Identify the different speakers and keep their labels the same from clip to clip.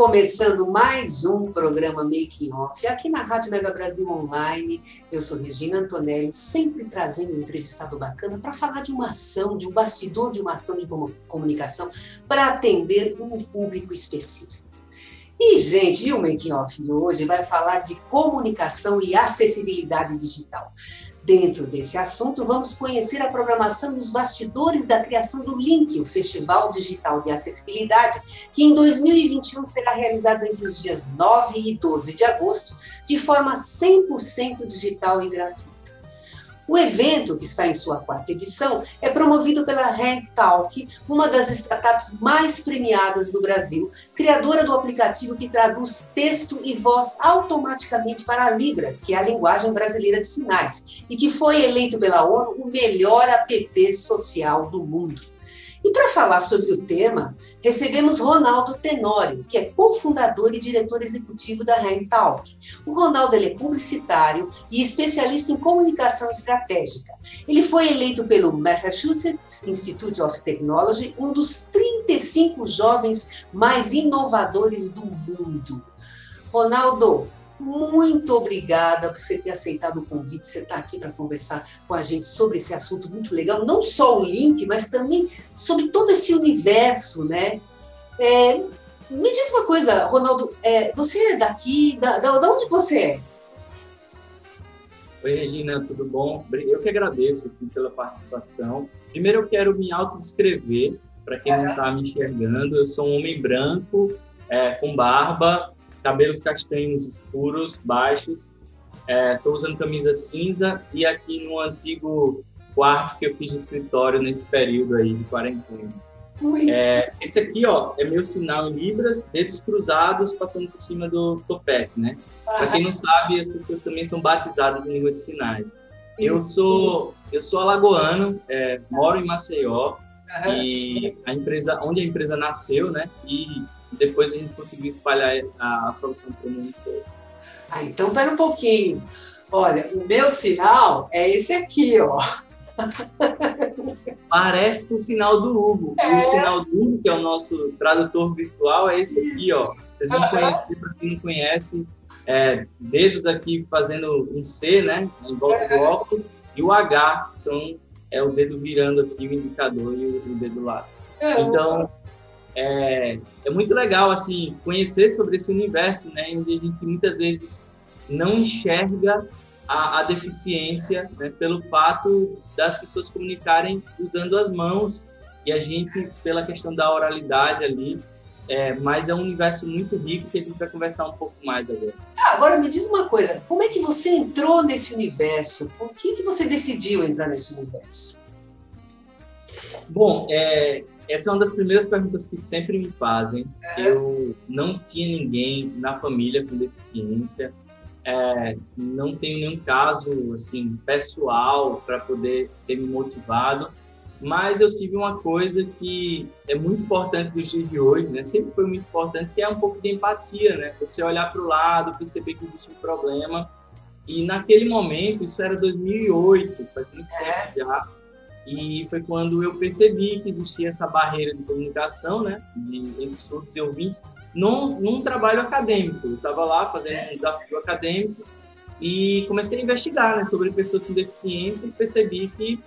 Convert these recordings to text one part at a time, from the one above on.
Speaker 1: Começando mais um programa Making Off aqui na Rádio Mega Brasil Online. Eu sou Regina Antonelli, sempre trazendo um entrevistado bacana para falar de uma ação, de um bastidor de uma ação de comunicação para atender um público específico. E, gente, e o Making Off de hoje vai falar de comunicação e acessibilidade digital. Dentro desse assunto, vamos conhecer a programação dos bastidores da criação do Link, o Festival Digital de Acessibilidade, que em 2021 será realizado entre os dias 9 e 12 de agosto, de forma 100% digital e gratuita. O evento, que está em sua quarta edição, é promovido pela Hang Talk, uma das startups mais premiadas do Brasil, criadora do aplicativo que traduz texto e voz automaticamente para Libras, que é a linguagem brasileira de sinais, e que foi eleito pela ONU o melhor app social do mundo. E para falar sobre o tema, recebemos Ronaldo Tenório, que é cofundador e diretor executivo da Talk. O Ronaldo é publicitário e especialista em comunicação estratégica. Ele foi eleito pelo Massachusetts Institute of Technology um dos 35 jovens mais inovadores do mundo. Ronaldo, muito obrigada por você ter aceitado o convite, você está aqui para conversar com a gente sobre esse assunto muito legal, não só o link, mas também sobre todo esse universo, né? É, me diz uma coisa, Ronaldo, é, você é daqui, da, da, da, onde você é?
Speaker 2: Oi, Regina, tudo bom? Eu que agradeço pela participação. Primeiro, eu quero me autodescrever, para quem não está me enxergando. Eu sou um homem branco, é, com barba, cabelos castanhos escuros, baixos. Estou é, usando camisa cinza e aqui no antigo quarto que eu fiz de escritório nesse período aí de quarentena. É, esse aqui, ó, é meu sinal em libras, dedos cruzados passando por cima do topete, né? Para quem não sabe, as pessoas também são batizadas em língua de sinais. Eu sou, eu sou alagoano, é, moro em Maceió e a empresa, onde a empresa nasceu, né? E depois a gente conseguiu espalhar a, a solução para o mundo todo.
Speaker 1: Ah, então pera um pouquinho. Olha, o meu sinal é esse aqui, ó.
Speaker 2: Parece com o sinal do Hugo. É. O sinal do Hugo, que é o nosso tradutor virtual, é esse aqui, ó. Vocês vão conhecer, para quem não conhece, é, dedos aqui fazendo um C, né? Em volta do óculos, e o H, que são, é o dedo virando aqui, o indicador e o, o dedo lá. Então, é, é muito legal assim conhecer sobre esse universo, né, onde a gente muitas vezes não enxerga a, a deficiência né, pelo fato das pessoas comunicarem usando as mãos e a gente pela questão da oralidade ali. É, mas é um universo muito rico que a gente vai conversar um pouco mais agora.
Speaker 1: Ah, agora me diz uma coisa, como é que você entrou nesse universo? Por que, que você decidiu entrar nesse universo?
Speaker 2: Bom, é, essa é uma das primeiras perguntas que sempre me fazem. Eu não tinha ninguém na família com deficiência, é, não tenho nenhum caso assim pessoal para poder ter me motivado, mas eu tive uma coisa que é muito importante nos dias de hoje, né? Sempre foi muito importante, que é um pouco de empatia, né? Você olhar para o lado, perceber que existe um problema. E naquele momento, isso era 2008, faz muito tempo já e foi quando eu percebi que existia essa barreira de comunicação, né, de, entre surdos e ouvintes, num, num trabalho acadêmico. Eu estava lá fazendo um desafio acadêmico e comecei a investigar né, sobre pessoas com deficiência e percebi que,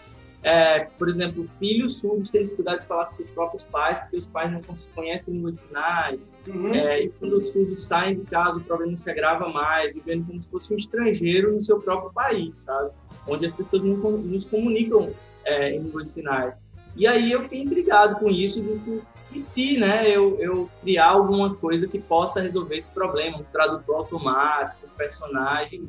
Speaker 2: é, por exemplo, filhos surdos têm dificuldade de falar com seus próprios pais porque os pais não conhecem língua de sinais. Uhum. É, e quando os surdos saem de casa, o problema se agrava mais, vivendo como se fosse um estrangeiro no seu próprio país, sabe? Onde as pessoas não, não se comunicam é, em línguas de sinais. E aí eu fiquei intrigado com isso e disse, e se né, eu, eu criar alguma coisa que possa resolver esse problema, um tradutor automático, um personagem.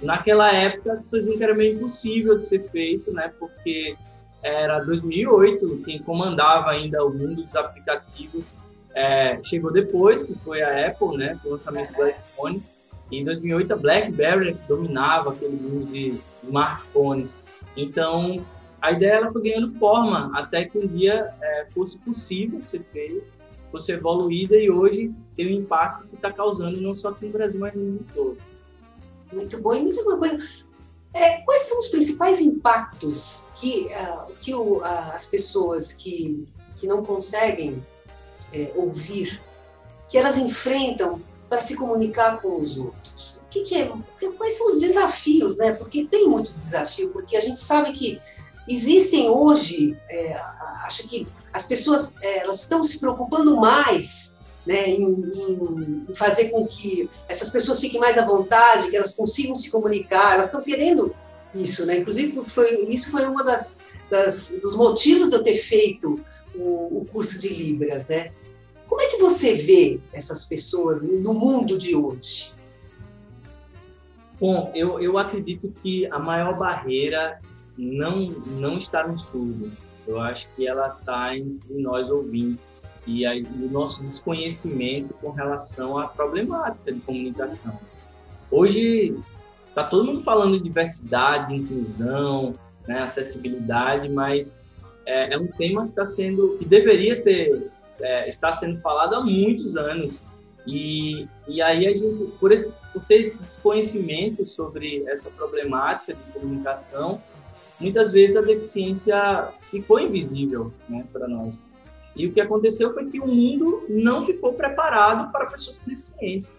Speaker 2: naquela época as pessoas diziam que era meio impossível de ser feito, né? Porque era 2008, quem comandava ainda o mundo dos aplicativos é, chegou depois, que foi a Apple, né? Com o lançamento do iPhone. E em 2008 a BlackBerry dominava aquele mundo de smartphones. Então a ideia ela foi ganhando forma até que um dia é, fosse possível ser feito, fosse evoluída e hoje tem o impacto que está causando não só aqui no Brasil, mas no mundo todo.
Speaker 1: Muito bom. E uma coisa, é, quais são os principais impactos que, uh, que o, uh, as pessoas que, que não conseguem é, ouvir, que elas enfrentam para se comunicar com os outros? O que, que é, quais são os desafios, né? Porque tem muito desafio, porque a gente sabe que existem hoje, é, acho que as pessoas é, elas estão se preocupando mais né, em, em, fazer com que essas pessoas fiquem mais à vontade, que elas consigam se comunicar, elas estão querendo isso, né? Inclusive, foi, isso foi uma das, das, dos motivos de eu ter feito o, o, curso de Libras, né? Como é que você vê essas pessoas no mundo de hoje?
Speaker 2: Bom, eu, eu acredito que a maior barreira não, não está no surdo. Eu acho que ela está entre nós ouvintes e aí, o nosso desconhecimento com relação à problemática de comunicação. Hoje está todo mundo falando de diversidade, inclusão, né, acessibilidade, mas é, é, um tema que está sendo, que deveria ter, é, está sendo falado há muitos anos. E, e aí a gente, por, esse, por ter esse desconhecimento sobre essa problemática de comunicação, muitas vezes a deficiência ficou invisível né, para nós. E o que aconteceu foi que o mundo não ficou preparado para pessoas com deficiência.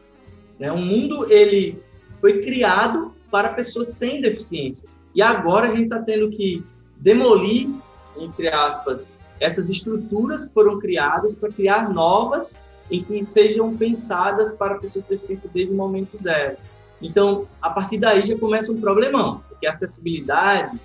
Speaker 2: Né? O mundo ele foi criado para pessoas sem deficiência. E agora a gente está tendo que demolir, entre aspas, essas estruturas que foram criadas para criar novas e que sejam pensadas para pessoas com deficiência desde o momento zero. Então, a partir daí já começa um problemão, porque a acessibilidade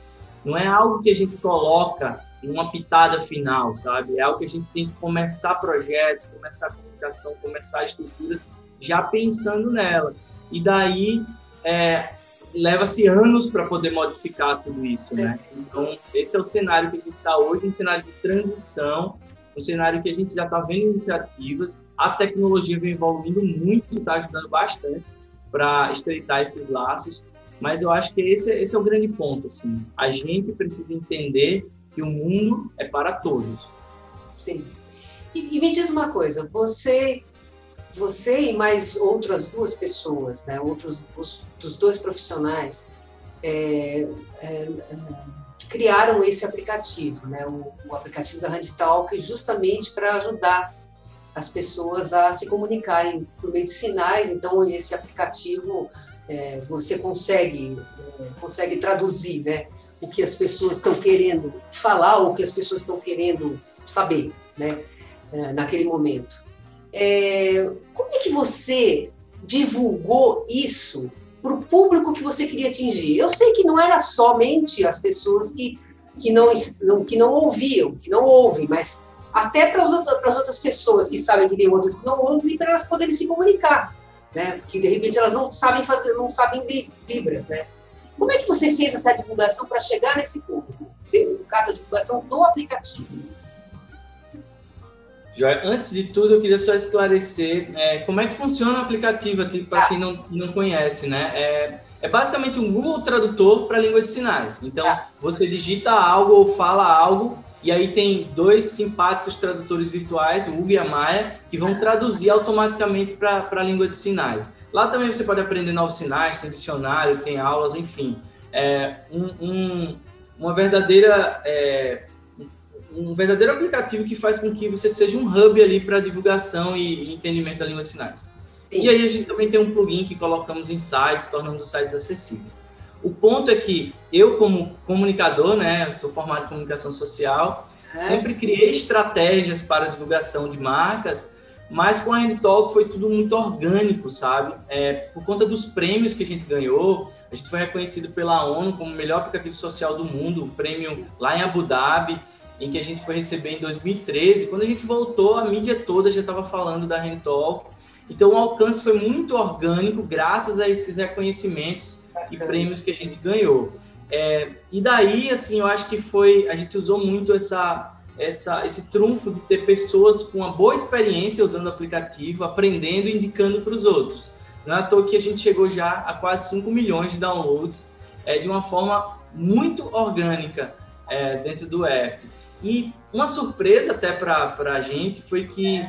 Speaker 2: não é algo que a gente coloca em uma pitada final, sabe? É algo que a gente tem que começar projetos, começar comunicação, começar estruturas já pensando nela. E daí é, leva-se anos para poder modificar tudo isso, Sim. né? Então, esse é o cenário que a gente está hoje, um cenário de transição, um cenário que a gente já está vendo iniciativas, a tecnologia vem evoluindo muito, está ajudando bastante para estreitar esses laços, mas eu acho que esse, esse é o grande ponto. Assim. A gente precisa entender que o mundo é para todos.
Speaker 1: Sim. E, e me diz uma coisa, você você e mais outras duas pessoas, né, outros os, dos dois profissionais, é, é, é, criaram esse aplicativo, né, o, o aplicativo da HandTalk, justamente para ajudar as pessoas a se comunicarem por meio de sinais. Então, esse aplicativo é, você consegue, é, consegue traduzir né, o que as pessoas estão querendo falar ou o que as pessoas estão querendo saber né, é, naquele momento. É, como é que você divulgou isso para o público que você queria atingir? Eu sei que não era somente as pessoas que, que, não, que não ouviam, que não ouvem, mas até para as outras, pessoas que sabem que tem outras que não ouvem, para elas poderem se comunicar né? Porque de repente elas não sabem fazer, não sabem libras, né? Como é que você fez essa divulgação para chegar nesse público? No caso, a divulgação do aplicativo.
Speaker 2: Antes de tudo, eu queria só esclarecer é, como é que funciona o aplicativo, tipo, para ah. quem não, não conhece, né? É, é basicamente um Google Tradutor para língua de sinais. Então, ah. você digita algo ou fala algo e aí tem dois simpáticos tradutores virtuais, o Hugo e a Maia, que vão traduzir automaticamente para a língua de sinais. Lá também você pode aprender novos sinais, tem dicionário, tem aulas, enfim. É um, um, uma verdadeira é, um verdadeiro aplicativo que faz com que você seja um hub ali para divulgação e, entendimento da língua de sinais. Sim. E aí a gente também tem um plugin que colocamos em sites, tornando os sites acessíveis. O ponto é que eu, como comunicador, né, sou formado em comunicação social, é. sempre criei estratégias para divulgação de marcas, mas com a Hand Talk foi tudo muito orgânico, sabe? É, por conta dos prêmios que a gente ganhou, a gente foi reconhecido pela ONU como o melhor aplicativo social do mundo, o prêmio lá em Abu Dhabi, em que a gente foi receber em 2013. Quando a gente voltou, a mídia toda já estava falando da Hand Talk. Então o alcance foi muito orgânico, graças a esses reconhecimentos e prêmios que a gente ganhou. É, e daí, assim, eu acho que foi. A gente usou muito essa, essa, esse trunfo de ter pessoas com uma boa experiência usando o aplicativo, aprendendo e indicando para os outros. Não é à toa que a gente chegou já a quase 5 milhões de downloads é, de uma forma muito orgânica é, dentro do app. E uma surpresa até para a gente foi que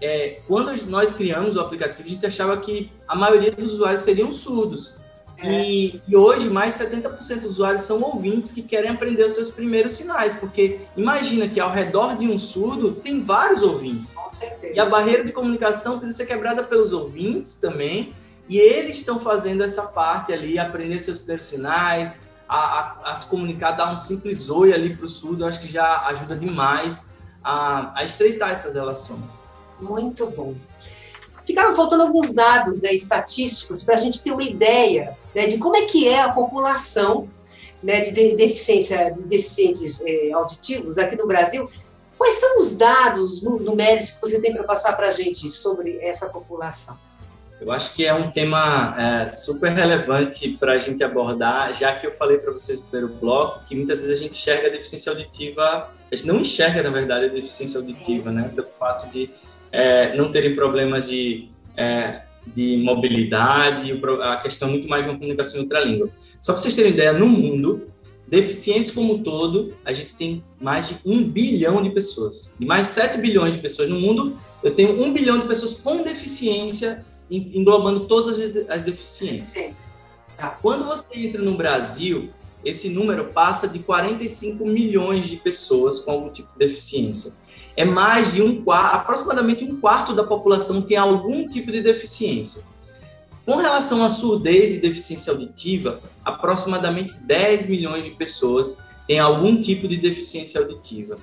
Speaker 2: é, quando nós criamos o aplicativo, a gente achava que a maioria dos usuários seriam surdos. É. E, e, hoje, mais 70% dos usuários são ouvintes que querem aprender os seus primeiros sinais, porque imagina que ao redor de um surdo tem vários ouvintes.
Speaker 1: Com certeza.
Speaker 2: E a barreira de comunicação precisa ser quebrada pelos ouvintes também, e eles estão fazendo essa parte ali, aprendendo seus primeiros sinais, a, a, a se comunicar, dar um simples oi ali para o surdo, eu acho que já ajuda demais a, a estreitar essas relações.
Speaker 1: Muito bom. Ficaram faltando alguns dados né, estatísticos para a gente ter uma ideia né, de como é que é a população né, de deficiência, de deficientes é, auditivos aqui no Brasil. Quais são os dados numéricos que você tem para passar para a gente sobre essa população?
Speaker 2: Eu acho que é um tema é, super relevante para a gente abordar, já que eu falei para vocês no primeiro bloco que muitas vezes a gente enxerga a deficiência auditiva, a gente não enxerga, na verdade, a deficiência auditiva, né? Pelo fato de é, não terem problemas de, é, de mobilidade, a questão é muito mais de uma comunicação em outra língua. Só para vocês terem ideia, no mundo, deficientes como um todo, a gente tem mais de um bilhão de pessoas. E mais 7 bilhões de pessoas no mundo, eu tenho um bilhão de pessoas com deficiência, englobando todas as deficiências. deficiências. Tá. Quando você entra no Brasil, esse número passa de 45 milhões de pessoas com algum tipo de deficiência é mais de um quarto, aproximadamente um quarto da população tem algum tipo de deficiência. Com relação à surdez e deficiência auditiva, aproximadamente 10 milhões de pessoas têm algum tipo de deficiência auditiva.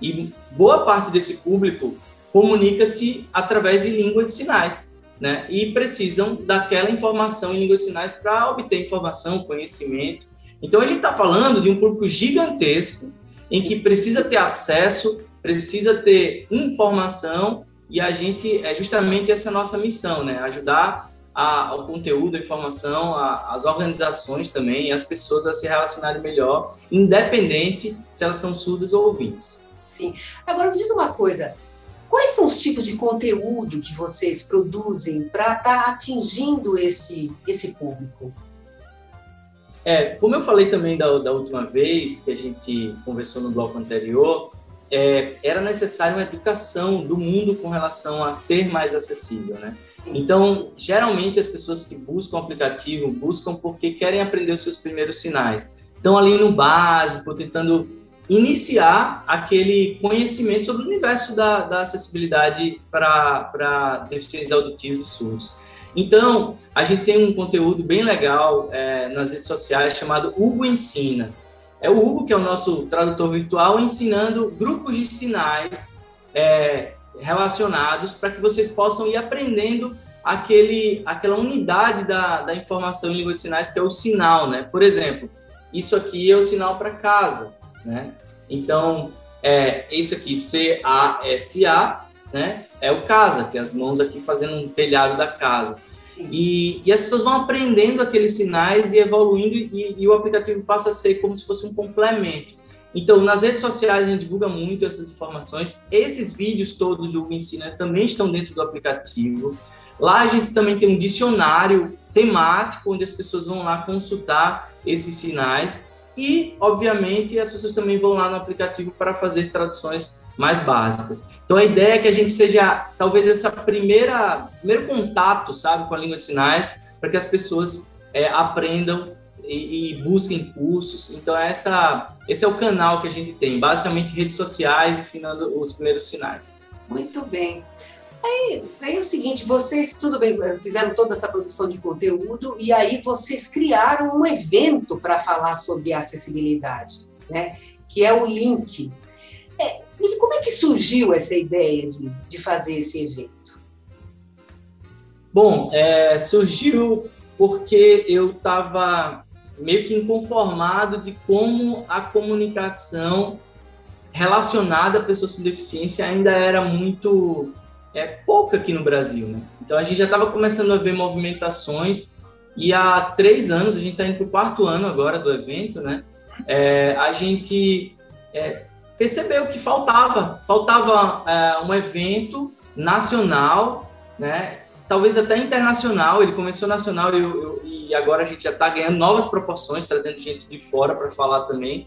Speaker 2: E boa parte desse público comunica-se através de língua de sinais, né? E precisam daquela informação em língua de sinais para obter informação, conhecimento. Então a gente está falando de um público gigantesco em que precisa ter acesso precisa ter informação e a gente é justamente essa nossa missão, né? Ajudar a, ao conteúdo, a informação, a, as organizações também, as pessoas a se relacionarem melhor, independente se elas são surdas ou ouvintes.
Speaker 1: Sim. Agora me diz uma coisa. Quais são os tipos de conteúdo que vocês produzem para estar tá atingindo esse, esse público?
Speaker 2: É, como eu falei também da, da última vez que a gente conversou no bloco anterior, é, era necessária uma educação do mundo com relação a ser mais acessível, né? Então, geralmente as pessoas que buscam o aplicativo buscam porque querem aprender os seus primeiros sinais. Estão ali no básico, tentando iniciar aquele conhecimento sobre o universo da, da acessibilidade para deficientes auditivos e surdos. Então, a gente tem um conteúdo bem legal é, nas redes sociais chamado Hugo Ensina é o Hugo, que é o nosso tradutor virtual, ensinando grupos de sinais é, relacionados para que vocês possam ir aprendendo aquele, aquela unidade da, da informação em língua de sinais, que é o sinal, né? Por exemplo, isso aqui é o sinal para casa, né? Então, é, esse aqui, C-A-S-A, né? É o casa, que é as mãos aqui fazendo um telhado da casa. E, e, as pessoas vão aprendendo aqueles sinais e evoluindo, e, e, o aplicativo passa a ser como se fosse um complemento. Então, nas redes sociais, a gente divulga muito essas informações. Esses vídeos todos do Ensina também estão dentro do aplicativo. Lá a gente também tem um dicionário temático, onde as pessoas vão lá consultar esses sinais. E, obviamente, as pessoas também vão lá no aplicativo para fazer traduções mais básicas. Então a ideia é que a gente seja talvez essa primeira primeiro contato, sabe, com a língua de sinais, para que as pessoas é, aprendam e, e, busquem cursos. Então essa esse é o canal que a gente tem, basicamente redes sociais ensinando os primeiros sinais.
Speaker 1: Muito bem. Aí, aí é o seguinte, vocês, tudo bem, fizeram toda essa produção de conteúdo e aí vocês criaram um evento para falar sobre acessibilidade, né? Que é o Link. É, como é que surgiu essa ideia de, de fazer esse evento?
Speaker 2: Bom, é, surgiu porque eu estava meio que inconformado de como a comunicação relacionada a pessoas com deficiência ainda era muito é, pouca aqui no Brasil. Né? Então a gente já estava começando a ver movimentações E há três anos, a gente está indo para o quarto ano agora do evento, né? É, a gente é, percebeu que faltava, faltava é, um evento nacional, né? Talvez até internacional. Ele começou nacional e, eu, e agora a gente já está ganhando novas proporções, trazendo gente de fora para falar também.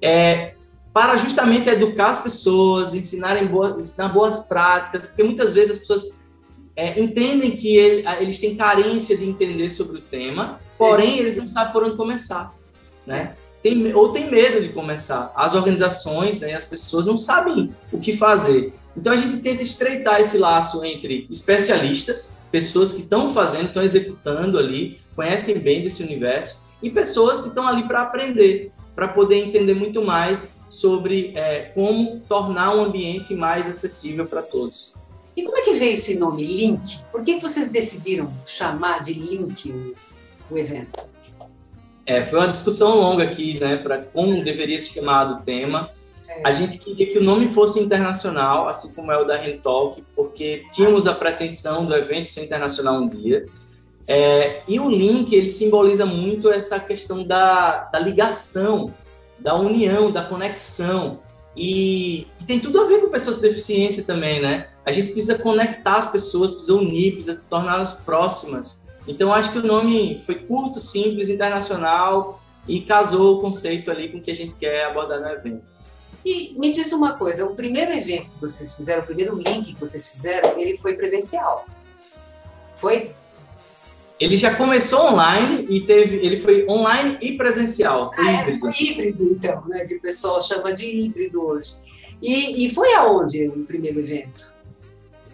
Speaker 2: É, para justamente educar as pessoas, ensinarem boas, ensinar boas práticas, porque muitas vezes as pessoas é, entendem que ele, eles têm carência de entender sobre o tema, porém eles não sabem por onde começar, né? Tem, ou tem medo de começar. As organizações, né, as pessoas não sabem o que fazer. Então a gente tenta estreitar esse laço entre especialistas, pessoas que estão fazendo, estão executando ali, conhecem bem desse universo, e pessoas que estão ali para aprender, para poder entender muito mais sobre é, como tornar um ambiente mais acessível para todos.
Speaker 1: E como é que veio esse nome, Link? Por que vocês decidiram chamar de Link o, o evento?
Speaker 2: É, foi uma discussão longa aqui, né, para como deveria ser chamado o tema. É. A gente queria que o nome fosse internacional, assim como é o da Rentalk, porque tínhamos a pretensão do evento ser internacional um dia. É, e o link, ele simboliza muito essa questão da, da ligação, da união, da conexão. E, e, tem tudo a ver com pessoas com deficiência também, né? A gente precisa conectar as pessoas, precisa unir, precisa torná-las próximas. Então, acho que o nome foi curto, simples, internacional e casou o conceito ali com o que a gente quer abordar no evento.
Speaker 1: E me diz uma coisa, o primeiro evento que vocês fizeram, o primeiro link que vocês fizeram, ele foi presencial. Foi?
Speaker 2: Ele já começou online e teve, ele foi online e presencial.
Speaker 1: Foi ah, híbrido. É, foi híbrido, então, né? Que o pessoal chama de híbrido hoje. E, e foi aonde o primeiro evento?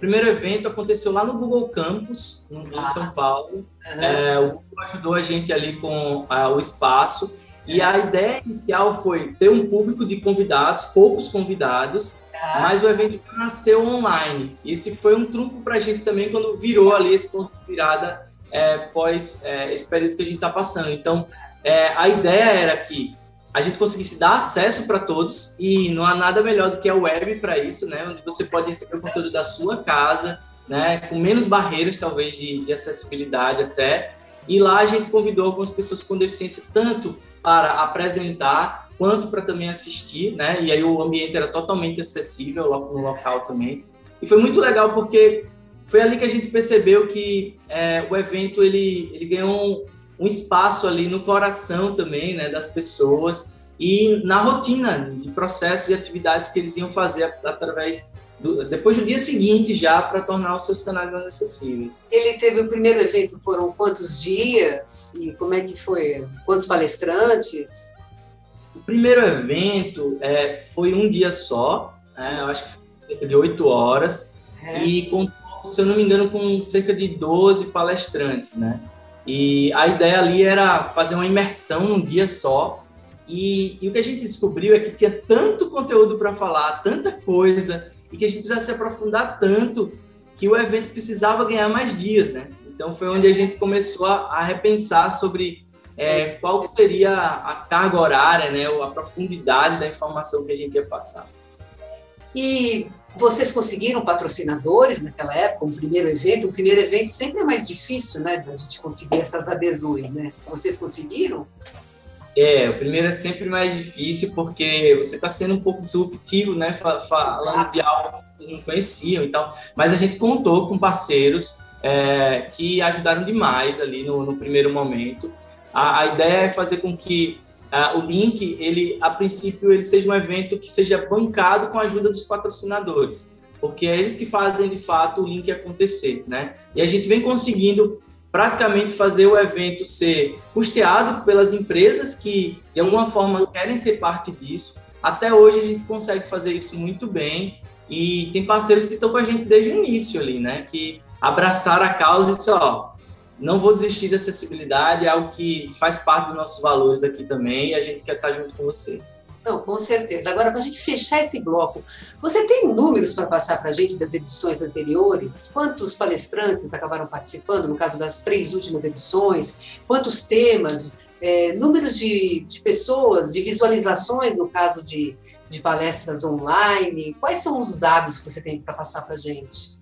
Speaker 2: O primeiro evento aconteceu lá no Google Campus, em ah. São Paulo. Uhum. É, o Google ajudou a gente ali com ah, o espaço. E a ideia inicial foi ter um público de convidados, poucos convidados, ah. mas o evento nasceu online. E esse foi um trunfo para a gente também quando virou ali esse ponto de virada é, pós é, esse período que a gente está passando. Então, é, a ideia era que a gente conseguisse dar acesso para todos e não há nada melhor do que a web para isso, né? Onde você pode receber o conteúdo da sua casa, né? Com menos barreiras, talvez, de, de acessibilidade até. E lá a gente convidou algumas pessoas com deficiência, tanto para apresentar quanto para também assistir, né? E aí o ambiente era totalmente acessível no local também. E foi muito legal porque foi ali que a gente percebeu que é, o evento ele, ele ganhou um, espaço ali no coração também né, das pessoas e na rotina de processos e atividades que eles iam fazer através do, depois do dia seguinte já para tornar os seus canais mais acessíveis.
Speaker 1: Ele teve o primeiro evento foram quantos dias e como é que foi? Quantos palestrantes?
Speaker 2: O primeiro evento é, foi um dia só, né, eu acho que foi cerca de oito horas é. e se eu não me engano, com cerca de 12 palestrantes, né? E a ideia ali era fazer uma imersão num dia só. E, e o que a gente descobriu é que tinha tanto conteúdo para falar, tanta coisa, e que a gente precisava se aprofundar tanto que o evento precisava ganhar mais dias, né? Então foi onde a gente começou a, a repensar sobre é, qual seria a carga horária, né, ou a profundidade da informação que a gente ia passar.
Speaker 1: E vocês conseguiram patrocinadores naquela época, um primeiro evento? O primeiro evento sempre é mais difícil, né, da gente conseguir essas adesões, né? Vocês conseguiram?
Speaker 2: É, o primeiro é sempre mais difícil porque você está sendo um pouco disruptivo, né, falando de algo que não conheciam e tal. Mas a gente contou com parceiros é, que ajudaram demais ali no, no primeiro momento. A, a ideia é fazer com que Uh, o link, ele a princípio, ele seja um evento que seja bancado com a ajuda dos patrocinadores, porque é eles que fazem de fato o link acontecer, né? E a gente vem conseguindo praticamente fazer o evento ser custeado pelas empresas que de alguma forma querem ser parte disso. Até hoje a gente consegue fazer isso muito bem e tem parceiros que estão com a gente desde o início ali, né? Que abraçaram a causa e disse, ó, não vou desistir da acessibilidade, é algo que faz parte dos nossos valores aqui também e a gente quer estar junto com vocês.
Speaker 1: Não, com certeza. Agora, para a gente fechar esse bloco, você tem números para passar para a gente das edições anteriores? Quantos palestrantes acabaram participando, no caso das três últimas edições? Quantos temas? É, número de, de, pessoas, de visualizações, no caso de, de palestras online? Quais são os dados que você tem para passar para a gente?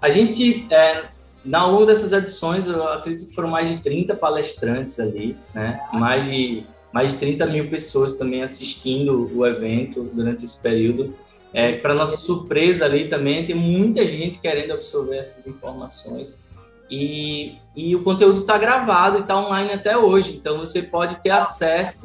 Speaker 2: A gente, é, na longo dessas edições, eu acredito que foram mais de 30 palestrantes ali, né? Mais de, mais de 30 mil pessoas também assistindo o evento durante esse período. É, Para nossa surpresa ali também, tem muita gente querendo absorver essas informações. E, e o conteúdo está gravado e está online até hoje. Então, você pode ter acesso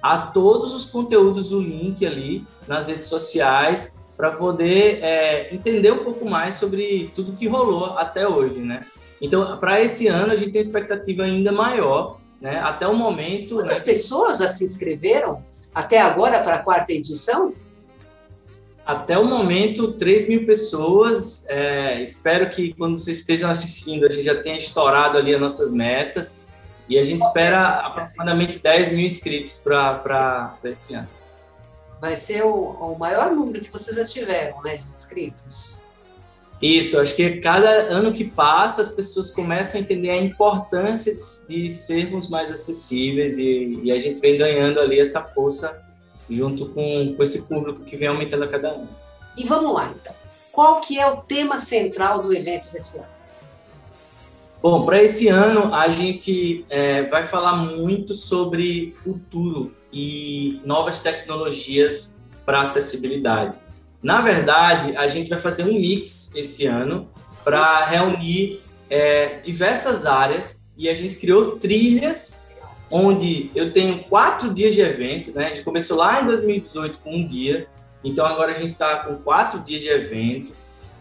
Speaker 2: a todos os conteúdos do link ali nas redes sociais para poder é, entender um pouco mais sobre tudo que rolou até hoje, né? Então, para esse ano, a gente tem uma expectativa ainda maior, né? Até o momento...
Speaker 1: Quantas
Speaker 2: né?
Speaker 1: pessoas já se inscreveram até agora para a quarta edição?
Speaker 2: Até o momento, 3 mil pessoas. É, espero que quando vocês estejam assistindo, a gente já tenha estourado ali as nossas metas. E a gente espera aproximadamente 10 mil inscritos para esse ano
Speaker 1: vai ser o, o maior número que vocês já tiveram, né, de inscritos.
Speaker 2: Isso, acho que cada ano que passa as pessoas começam a entender a importância de, de sermos mais acessíveis e, e, a gente vem ganhando ali essa força junto com, com esse público que vem aumentando a cada ano.
Speaker 1: E vamos lá, então. Qual que é o tema central do evento desse ano?
Speaker 2: Bom, para esse ano a gente é, vai falar muito sobre futuro e novas tecnologias para acessibilidade. Na verdade, a gente vai fazer um mix esse ano para reunir é, diversas áreas e a gente criou trilhas onde eu tenho quatro dias de evento, né? A gente começou lá em 2018 com um dia, então agora a gente está com quatro dias de evento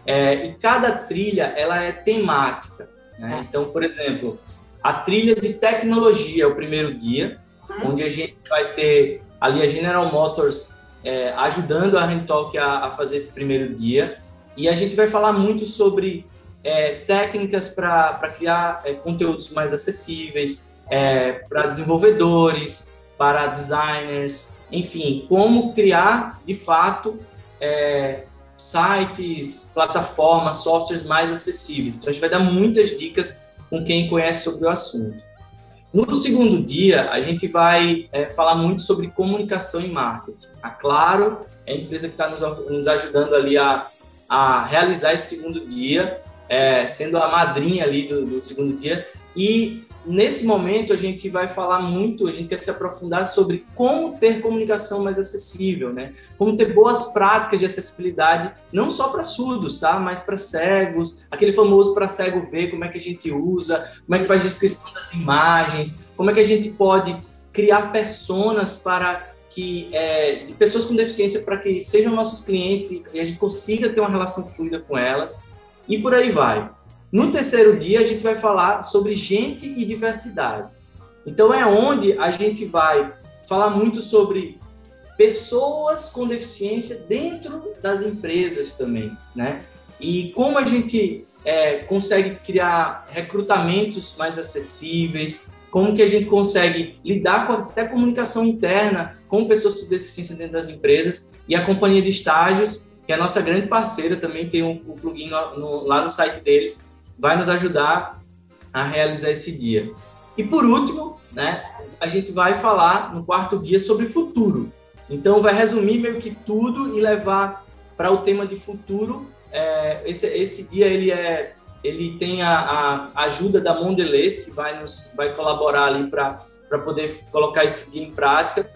Speaker 2: é, e cada trilha ela é temática, né? É. Então, por exemplo, a trilha de tecnologia é o primeiro dia, uhum. onde a gente vai ter ali a General Motors é, ajudando a Rentalk a, a, fazer esse primeiro dia. E a gente vai falar muito sobre é, técnicas para criar é, conteúdos mais acessíveis, é, para desenvolvedores, para designers, enfim, como criar de fato é, sites, plataformas, softwares mais acessíveis. Então a gente vai dar muitas dicas com quem conhece sobre o assunto. No segundo dia, a gente vai é, falar muito sobre comunicação e marketing. A Claro é a empresa que está nos, nos, ajudando ali a, a realizar esse segundo dia, é, sendo a madrinha ali do, do segundo dia. E nesse momento a gente vai falar muito, a gente quer se aprofundar sobre como ter comunicação mais acessível, né? Como ter boas práticas de acessibilidade, não só para surdos, tá? Mas para cegos, aquele famoso para cego ver, como é que a gente usa, como é que faz descrição das imagens, como é que a gente pode criar personas para que é, de pessoas com deficiência para que sejam nossos clientes e a gente consiga ter uma relação fluida com elas e por aí vai. No terceiro dia, a gente vai falar sobre gente e diversidade. Então, é onde a gente vai falar muito sobre pessoas com deficiência dentro das empresas também, né? E como a gente é, consegue criar recrutamentos mais acessíveis, como que a gente consegue lidar com até comunicação interna com pessoas com deficiência dentro das empresas e a companhia de estágios, que é a nossa grande parceira, também tem um, um plugin no, no, lá no site deles, vai nos ajudar a realizar esse dia. E por último, né, a gente vai falar no quarto dia sobre futuro. Então, vai resumir meio que tudo e levar para o tema de futuro. É, esse, esse dia ele é ele tem a, a ajuda da Mondelez que vai nos vai colaborar ali para para poder colocar esse dia em prática.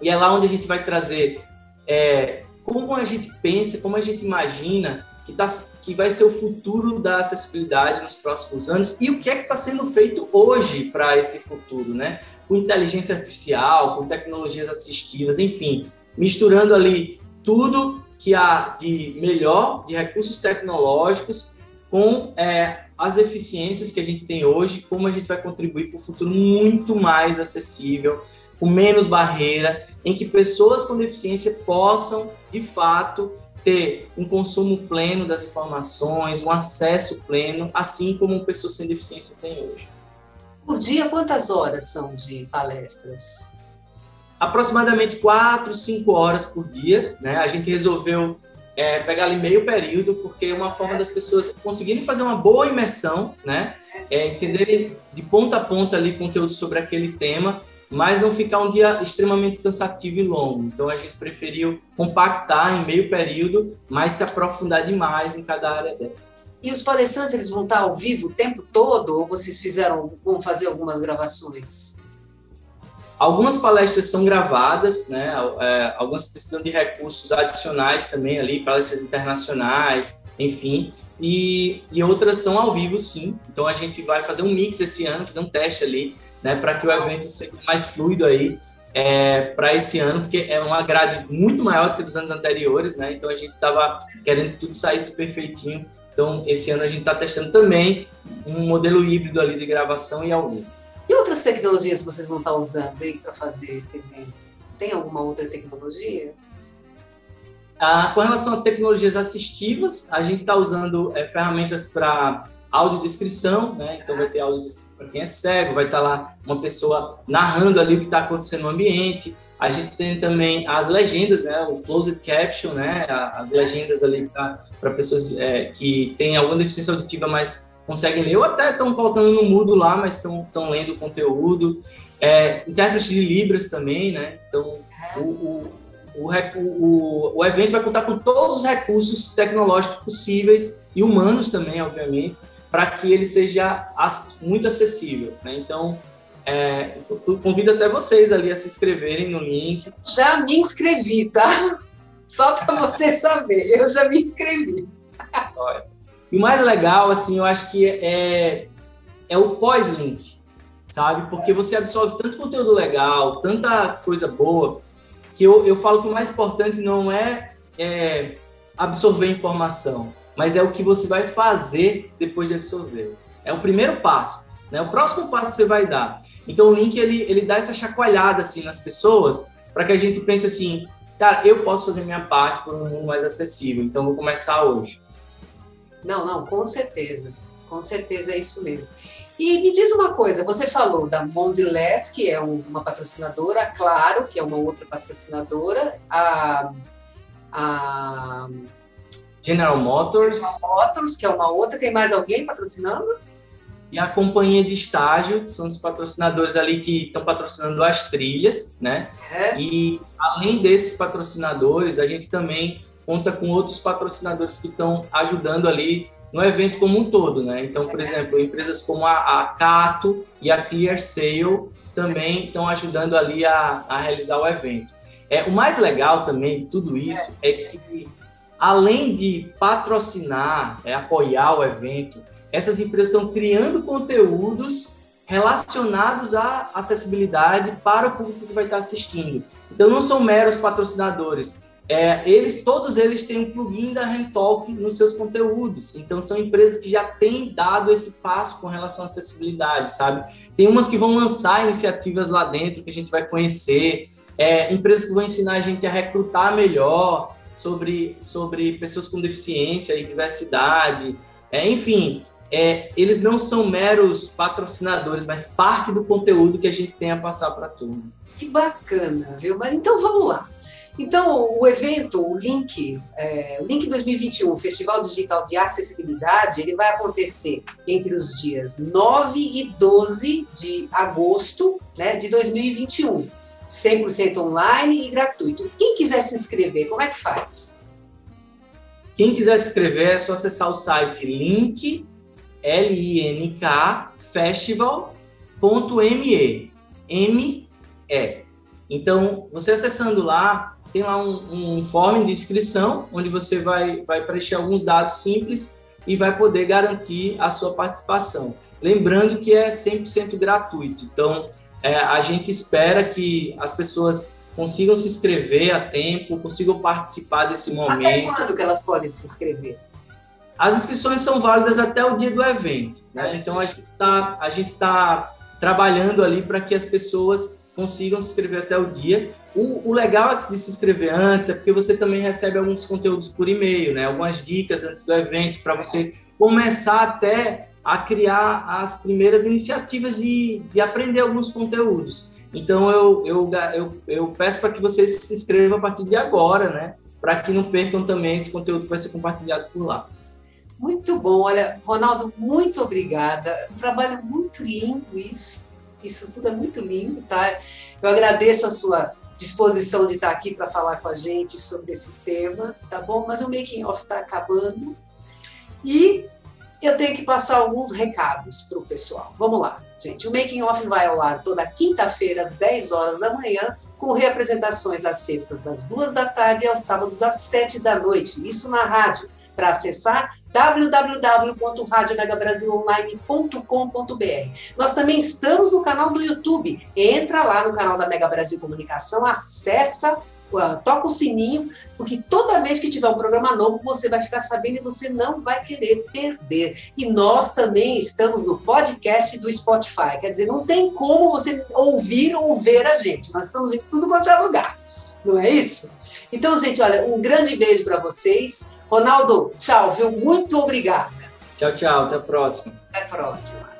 Speaker 2: E é lá onde a gente vai trazer é, como a gente pensa, como a gente imagina que, tá, que vai ser o futuro da acessibilidade nos próximos anos e o que é que está sendo feito hoje para esse futuro, né? Com inteligência artificial, com tecnologias assistivas, enfim, misturando ali tudo que há de melhor, de recursos tecnológicos, com é, as deficiências que a gente tem hoje, como a gente vai contribuir para o futuro muito mais acessível, com menos barreira, em que pessoas com deficiência possam, de fato, ter um consumo pleno das informações, um acesso pleno, assim como pessoas sem deficiência têm hoje.
Speaker 1: Por dia, quantas horas são de palestras?
Speaker 2: Aproximadamente quatro, cinco horas por dia. Né? A gente resolveu é, pegar ali meio período, porque é uma forma das pessoas conseguirem fazer uma boa imersão, né? É, entenderem de ponta a ponta ali conteúdo sobre aquele tema mas não ficar um dia extremamente cansativo e longo. Então a gente preferiu compactar em meio período, mas se aprofundar demais em cada área dessa.
Speaker 1: E os palestrantes, eles vão estar ao vivo o tempo todo ou vocês fizeram, vão fazer algumas gravações?
Speaker 2: Algumas palestras são gravadas, né? É, algumas precisam de recursos adicionais também ali, palestras internacionais, enfim. E, e outras são ao vivo, sim. Então a gente vai fazer um mix esse ano, fazer um teste ali, né? Para que o evento seja mais fluido aí é, para esse ano, porque é uma grade muito maior do que dos anos anteriores, né? Então a gente estava querendo que tudo saísse perfeitinho. Então esse ano a gente está testando também um modelo híbrido ali de gravação e ao vivo.
Speaker 1: E outras tecnologias vocês vão estar usando aí para fazer esse evento? Tem alguma outra tecnologia?
Speaker 2: Ah, com relação a tecnologias assistivas, a gente está usando é, ferramentas para audiodescrição, né? Então vai ter audiodescrição para quem é cego, vai estar tá lá uma pessoa narrando ali o que está acontecendo no ambiente. A gente tem também as legendas, né? O closed caption, né? As legendas ali para pessoas é, que têm alguma deficiência auditiva, mas conseguem ler, ou até estão colocando no mudo lá, mas estão lendo o conteúdo. É, intérprete de Libras também, né? Então, o, o, o, o, o evento vai contar com todos os recursos tecnológicos possíveis e humanos também, obviamente, para que ele seja muito acessível. Né? Então, é, convido até vocês ali a se inscreverem no link.
Speaker 1: Já me inscrevi, tá? Só para você saber, eu já me inscrevi.
Speaker 2: E o mais legal, assim, eu acho que é, é o pós-link, sabe? Porque você absorve tanto conteúdo legal, tanta coisa boa, que eu, eu falo que o mais importante não é, é absorver informação, mas é o que você vai fazer depois de absorver. É o primeiro passo, né? O próximo passo que você vai dar. Então o link ele, ele dá essa chacoalhada assim nas pessoas para que a gente pense assim, cara, eu posso fazer minha parte por um mundo mais acessível. Então vou começar hoje.
Speaker 1: Não, não, com certeza. Com certeza é isso mesmo. E me diz uma coisa, você falou da Mondelez, que é uma patrocinadora, claro, que é uma outra patrocinadora, a, a
Speaker 2: General Motors.
Speaker 1: General Motors, que é uma outra. Tem mais alguém patrocinando?
Speaker 2: E a companhia de estágio, que são os patrocinadores ali que estão patrocinando as trilhas, né? É. E além desses patrocinadores, a gente também conta com outros patrocinadores que estão ajudando ali no evento como um todo, né? Então, por exemplo, empresas como a, a Cato e a Clear Sale também estão ajudando ali a, a realizar o evento. É, o mais legal também de tudo isso é que além de patrocinar, é, apoiar o evento, essas empresas estão criando conteúdos relacionados à acessibilidade para o público que vai estar assistindo. Então, não são meros patrocinadores. É, eles, todos eles têm um plugin da Rentalk nos seus conteúdos. Então, são empresas que já têm dado esse passo com relação à acessibilidade, sabe? Tem umas que vão lançar iniciativas lá dentro que a gente vai conhecer, é, empresas que vão ensinar a gente a recrutar melhor, sobre, sobre pessoas com deficiência e diversidade. É, enfim, é, eles não são meros patrocinadores, mas parte do conteúdo que a gente tem a passar para a turma.
Speaker 1: Que bacana, viu? Mas então vamos lá. Então, o evento, o Link, é, Link 2021, Festival Digital de Acessibilidade, ele vai acontecer entre os dias 9 e 12 de agosto né, de 2021. 100% online e gratuito. Quem quiser se inscrever, como é que faz?
Speaker 2: Quem quiser se inscrever é só acessar o site link, L-I-N-K, festival.me, M-E. Então, você acessando lá, tem lá um, um form de inscrição, onde você vai, vai preencher alguns dados simples e vai poder garantir a sua participação. Lembrando que é 100% gratuito. Então, é, a gente espera que as pessoas consigam se inscrever a tempo, consigam participar desse momento. Até
Speaker 1: quando que elas podem se inscrever?
Speaker 2: As inscrições são válidas até o dia do evento. Né? É. Então a gente está tá trabalhando ali para que as pessoas consigam se inscrever até o dia. O, o, legal de se inscrever antes é porque você também recebe alguns conteúdos por e-mail, né? Algumas dicas antes do evento para você começar até a criar as primeiras iniciativas de, de aprender alguns conteúdos. Então, eu, eu, eu, eu peço para que vocês se inscrevam a partir de agora, né? Para que não percam também esse conteúdo que vai ser compartilhado por lá.
Speaker 1: Muito bom. Olha, Ronaldo, muito obrigada. Um trabalho muito lindo isso. Isso tudo é muito lindo, tá? Eu agradeço a sua disposição de estar aqui para falar com a gente sobre esse tema, tá bom? Mas o making off está acabando. E eu tenho que passar alguns recados para o pessoal. Vamos lá, gente. O Making Off vai ao ar toda quinta-feira, às 10 horas da manhã, com reapresentações às sextas, às 2 da tarde e aos sábados, às 7 da noite. Isso na rádio. Para acessar www.radiomegabrasilonline.com.br. Nós também estamos no canal do YouTube. Entra lá no canal da Mega Brasil Comunicação, acessa toca o sininho, porque toda vez que tiver um programa novo, você vai ficar sabendo e você não vai querer perder. E nós também estamos no podcast do Spotify, quer dizer, não tem como você ouvir ou ver a gente, nós estamos em tudo quanto é lugar, não é isso? Então, gente, olha, um grande beijo para vocês. Ronaldo, tchau, viu? Muito obrigada.
Speaker 2: Tchau, tchau, até a próxima.
Speaker 1: Até a próxima.